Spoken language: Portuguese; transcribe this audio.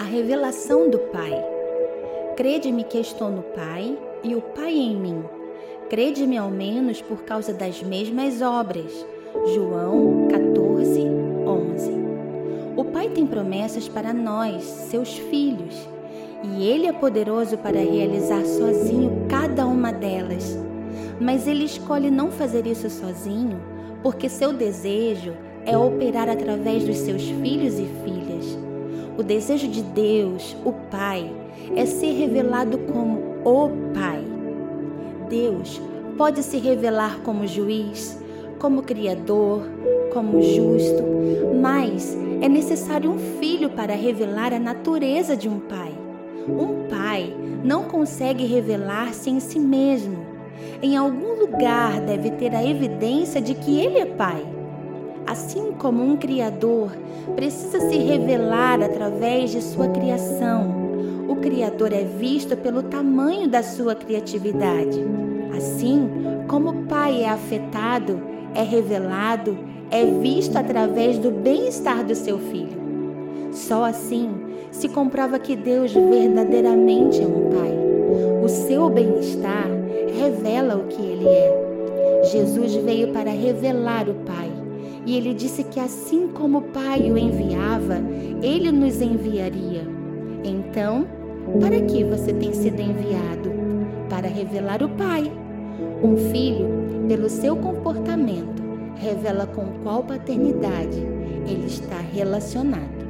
a revelação do Pai. Crede-me que estou no Pai e o Pai em mim. Crede-me ao menos por causa das mesmas obras. João 14, 11. O Pai tem promessas para nós, seus filhos, e Ele é poderoso para realizar sozinho cada uma delas. Mas Ele escolhe não fazer isso sozinho porque seu desejo é operar através dos seus filhos e filhas. O desejo de Deus, o Pai, é ser revelado como o Pai. Deus pode se revelar como juiz, como criador, como justo, mas é necessário um filho para revelar a natureza de um pai. Um pai não consegue revelar-se em si mesmo. Em algum lugar deve ter a evidência de que ele é pai. Assim como um Criador precisa se revelar através de sua criação, o Criador é visto pelo tamanho da sua criatividade. Assim como o Pai é afetado, é revelado, é visto através do bem-estar do seu filho. Só assim se comprova que Deus verdadeiramente é um Pai. O seu bem-estar revela o que Ele é. Jesus veio para revelar o Pai e ele disse que assim como o Pai o enviava, ele nos enviaria. Então, para que você tem sido enviado? Para revelar o Pai. Um filho, pelo seu comportamento, revela com qual paternidade ele está relacionado.